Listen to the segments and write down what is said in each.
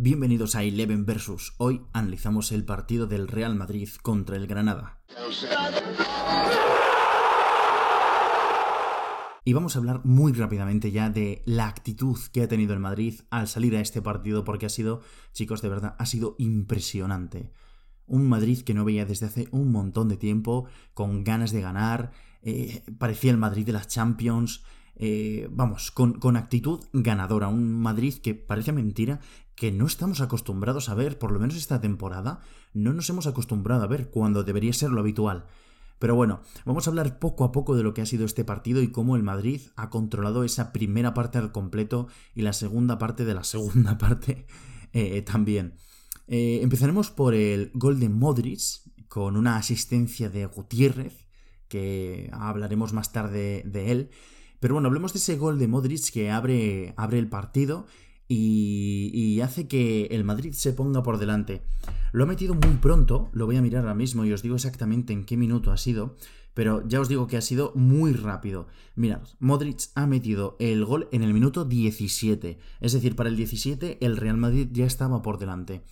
Bienvenidos a Eleven Versus. Hoy analizamos el partido del Real Madrid contra el Granada. Y vamos a hablar muy rápidamente ya de la actitud que ha tenido el Madrid al salir a este partido porque ha sido, chicos, de verdad, ha sido impresionante. Un Madrid que no veía desde hace un montón de tiempo, con ganas de ganar, eh, parecía el Madrid de las Champions, eh, vamos, con, con, actitud ganadora. Un Madrid que parece mentira que no estamos acostumbrados a ver, por lo menos esta temporada, no nos hemos acostumbrado a ver cuando debería ser lo habitual. Pero bueno, vamos a hablar poco a poco de lo que ha sido este partido y cómo el Madrid ha controlado esa primera parte al completo y la segunda parte de la segunda parte eh, también. Eh, empezaremos por el gol de Modric, con una asistencia de Gutiérrez, que hablaremos más tarde de él. Pero bueno, hablemos de ese gol de Modric que abre, abre el partido y, hace que el Madrid se ponga por delante. Lo ha metido muy pronto, lo voy a mirar ahora mismo y os digo exactamente en qué minuto ha sido, pero ya os digo que ha sido muy rápido. Mirad, Modric ha metido el gol en el minuto 17, es decir, para el 17 el Real Madrid ya estaba por delante.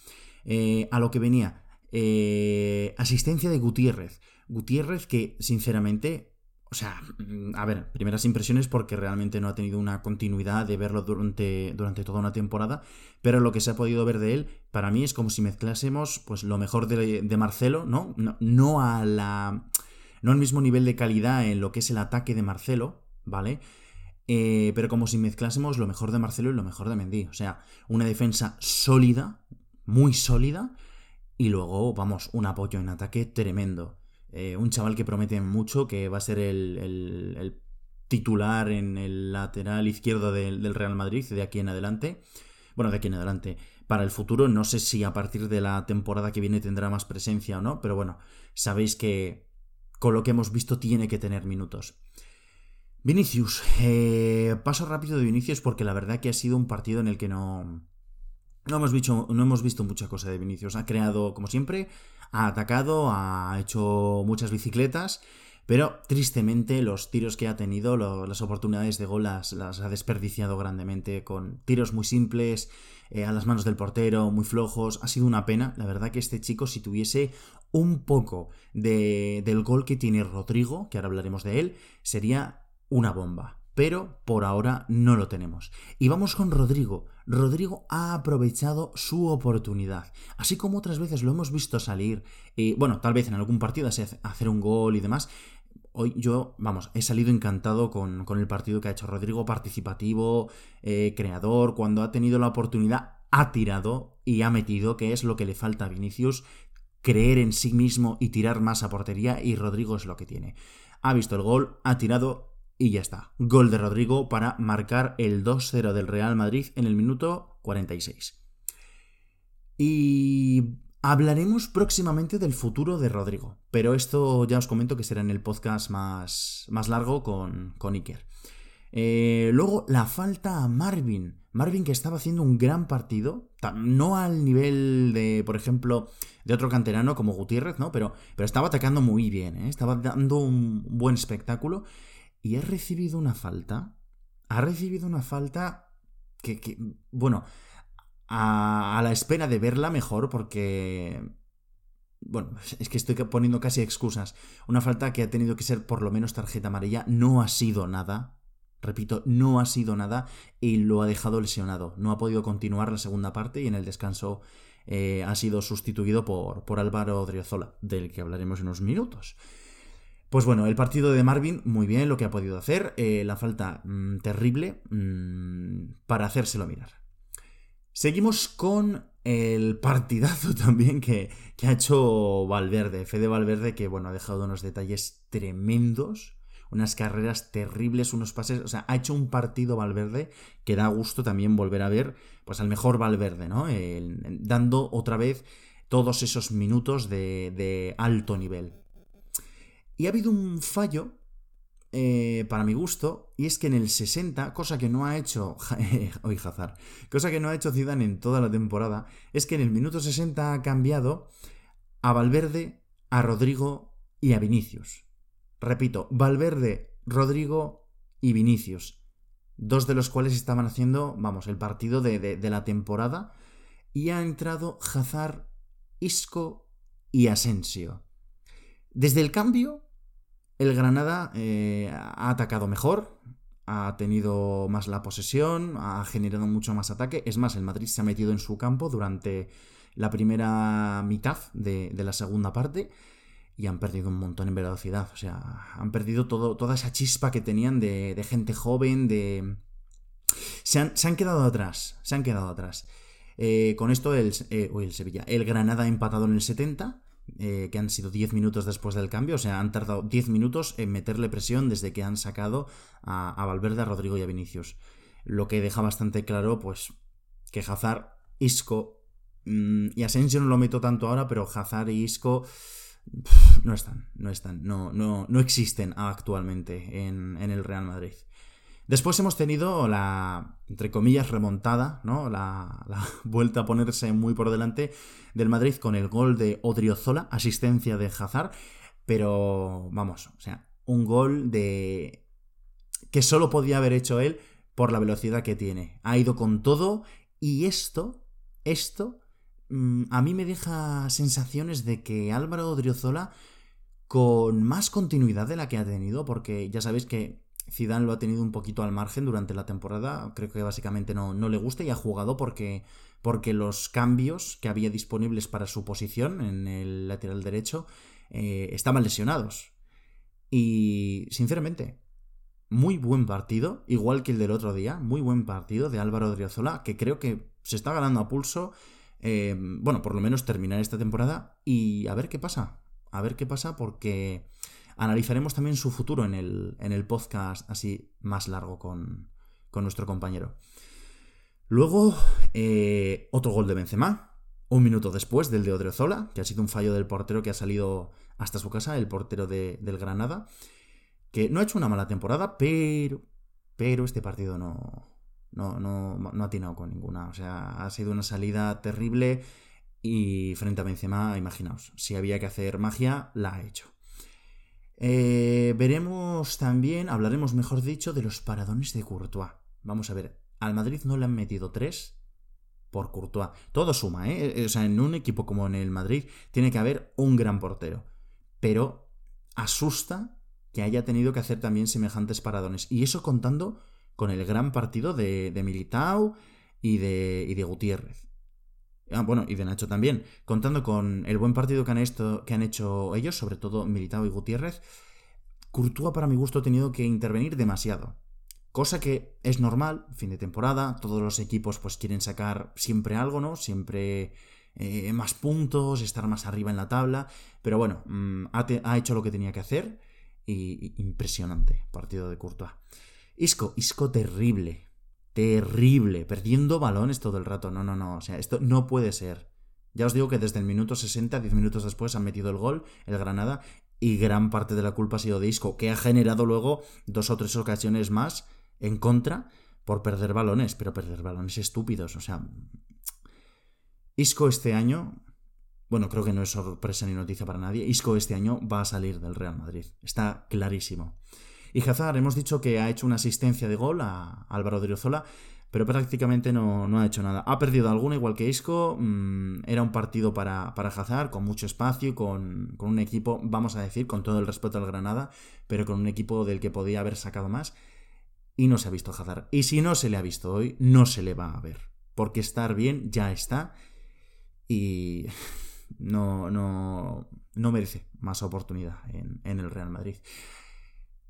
Eh, a lo que venía, eh, asistencia de Gutiérrez. Gutiérrez que, sinceramente, o sea, mm, a ver, primeras impresiones porque realmente no ha tenido una continuidad de verlo durante, durante toda una temporada, pero lo que se ha podido ver de él, para mí es como si mezclásemos pues lo mejor de, Marcelo, ¿no? ¿no? a la... no al mismo nivel de calidad en lo que es el ataque de Marcelo, ¿vale? Eh, pero como si mezclásemos lo mejor de Marcelo y lo mejor de Mendy. O sea, una defensa sólida, muy sólida, y luego, vamos, un apoyo en ataque tremendo. Eh, un chaval que promete mucho, que va a ser el, titular en el lateral izquierdo del, Real Madrid de aquí en adelante. Bueno, de aquí en adelante. Para el futuro, no sé si a partir de la temporada que viene tendrá más presencia o no, pero bueno, sabéis que con lo que hemos visto tiene que tener minutos. Vinicius, eh, paso rápido de Vinicius porque la verdad que ha sido un partido en el que no, no hemos, visto, no hemos visto mucha cosa de Vinicius. Ha creado, como siempre, ha atacado, ha hecho muchas bicicletas, pero tristemente los tiros que ha tenido, las oportunidades de gol las, ha desperdiciado grandemente con tiros muy simples, eh, a las manos del portero, muy flojos. Ha sido una pena, la verdad que este chico si tuviese un poco de, del gol que tiene Rodrigo, que ahora hablaremos de él, sería una bomba pero por ahora no lo tenemos. Y vamos con Rodrigo. Rodrigo ha aprovechado su oportunidad, así como otras veces lo hemos visto salir, y bueno, tal vez en algún partido hacer un gol y demás. Hoy yo, vamos, he salido encantado con, el partido que ha hecho Rodrigo, participativo, eh, creador, cuando ha tenido la oportunidad, ha tirado y ha metido, que es lo que le falta a Vinicius, creer en sí mismo y tirar más a portería, y Rodrigo es lo que tiene. Ha visto el gol, ha tirado, y ya está. Gol de Rodrigo para marcar el 2-0 del Real Madrid en el minuto 46. Y hablaremos próximamente del futuro de Rodrigo. Pero esto ya os comento que será en el podcast más, más largo con, con Iker. Eh, luego, la falta a Marvin. Marvin que estaba haciendo un gran partido, no al nivel de, por ejemplo, de otro canterano como Gutiérrez, ¿no? Pero, pero estaba atacando muy bien, ¿eh? estaba dando un buen espectáculo y ha recibido una falta. Ha recibido una falta que, bueno, a, la espera de verla mejor porque... Bueno, es que estoy poniendo casi excusas. Una falta que ha tenido que ser por lo menos tarjeta amarilla. No ha sido nada. Repito, no ha sido nada y lo ha dejado lesionado. No ha podido continuar la segunda parte y en el descanso eh, ha sido sustituido por, por Álvaro Driozola, del que hablaremos en unos minutos. Pues bueno, el partido de Marvin, muy bien lo que ha podido hacer. Eh, la falta mm, terrible mm, para hacérselo mirar. Seguimos con el partidazo también que, ha hecho Valverde, Fede Valverde, que bueno, ha dejado unos detalles tremendos, unas carreras terribles, unos pases, o sea, ha hecho un partido Valverde que da gusto también volver a ver, pues al mejor Valverde, ¿no? dando otra vez todos esos minutos de alto nivel. Y ha habido un fallo, eh, para mi gusto, y es que en el 60, cosa que no ha hecho. hoy Hazard, cosa que no ha hecho Zidane en toda la temporada, es que en el minuto 60 ha cambiado a Valverde, a Rodrigo y a Vinicius. Repito, Valverde, Rodrigo y Vinicius. Dos de los cuales estaban haciendo, vamos, el partido de, de la temporada y ha entrado Hazard, Isco y Asensio. Desde el cambio, el Granada eh, ha atacado mejor, ha tenido más la posesión, ha generado mucho más ataque. Es más, el Madrid se ha metido en su campo durante la primera mitad de, la segunda parte y han perdido un montón en velocidad. O sea, han perdido todo, toda esa chispa que tenían de, gente joven, de... Se han, quedado atrás, se han quedado atrás. Eh, con esto el, eh, el Sevilla, el Granada ha empatado en el 70 eh, que han sido 10 minutos después del cambio, o sea, han tardado 10 minutos en meterle presión desde que han sacado a, Valverde, a Rodrigo y a Vinicius. Lo que deja bastante claro, pues, que Hazard, Isco mm, y Asensio no lo meto tanto ahora, pero Hazard y Isco no están, no están, no, no, no existen actualmente en el Real Madrid. Después hemos tenido la, entre comillas, remontada, ¿no? La, vuelta a ponerse muy por delante del Madrid con el gol de Odriozola, asistencia de Hazard, pero vamos, o sea, un gol de que solo podía haber hecho él por la velocidad que tiene. Ha ido con todo y esto, esto, mm, a mí me deja sensaciones de que Álvaro Odriozola con más continuidad de la que ha tenido, porque ya sabéis que Zidane lo ha tenido un poquito al margen durante la temporada. Creo que básicamente no, no le gusta y ha jugado porque, porque los cambios que había disponibles para su posición en el lateral derecho eh, estaban lesionados. Y sinceramente, muy buen partido, igual que el del otro día, muy buen partido de Álvaro Driozola, que creo que se está ganando a pulso. Eh, bueno, por lo menos terminar esta temporada y a ver qué pasa. A ver qué pasa porque Analizaremos también su futuro en el, en el podcast así más largo con, nuestro compañero. Luego, eh, otro gol de Benzema, un minuto después del de Odriozola, que ha sido un fallo del portero que ha salido hasta su casa, el portero del Granada, que no ha hecho una mala temporada, pero, pero este partido no, no, no, no ha atinado con ninguna. O sea, ha sido una salida terrible y frente a Benzema, imaginaos, si había que hacer magia, la ha hecho. Eh, veremos también, hablaremos mejor dicho, de los paradones de Courtois. Vamos a ver, al Madrid no le han metido tres por Courtois. Todo suma, ¿eh? O sea, en un equipo como en el Madrid tiene que haber un gran portero. Pero asusta que haya tenido que hacer también semejantes paradones. Y eso contando con el gran partido de, de Militao y de, y de Gutiérrez. Ah, bueno, y de Nacho también. Contando con el buen partido que han, hecho ellos, sobre todo Militao y Gutiérrez, Courtois para mi gusto ha tenido que intervenir demasiado. Cosa que es normal, fin de temporada, todos los equipos pues quieren sacar siempre algo, ¿no? Siempre eh, más puntos, estar más arriba en la tabla, pero bueno, mm, ha, hecho lo que tenía que hacer y, impresionante partido de Courtois. Isco, Isco terrible, terrible, perdiendo balones todo el rato. No, no, no, o sea, esto no puede ser. Ya os digo que desde el minuto 60, 10 minutos después, han metido el gol, el Granada, y gran parte de la culpa ha sido de Isco, que ha generado luego dos o tres ocasiones más en contra por perder balones, pero perder balones estúpidos, o sea... Isco este año, bueno, creo que no es sorpresa ni noticia para nadie, Isco este año va a salir del Real Madrid, está clarísimo. Y Hazard, hemos dicho que ha hecho una asistencia de gol a Álvaro de Riozola, pero prácticamente no, ha hecho nada. Ha perdido alguna, igual que Isco. Mm, era un partido para, para Hazard, con mucho espacio, con, con un equipo, vamos a decir, con todo el respeto al Granada, pero con un equipo del que podía haber sacado más. Y no se ha visto Hazard. Y si no se le ha visto hoy, no se le va a ver. Porque estar bien ya está. Y no, no, no merece más oportunidad en, en el Real Madrid.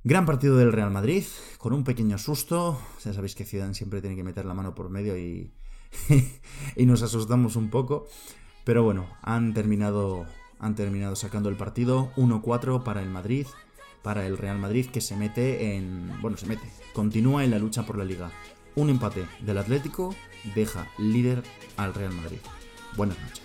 Gran partido del Real Madrid, con un pequeño susto. Ya sabéis que Zidane siempre tiene que meter la mano por medio y, y nos asustamos un poco. Pero bueno, han terminado, han terminado sacando el partido 1-4 para el Madrid, para el Real Madrid que se mete en... Bueno, se mete, continúa en la lucha por la liga. Un empate del Atlético deja líder al Real Madrid. Buenas noches.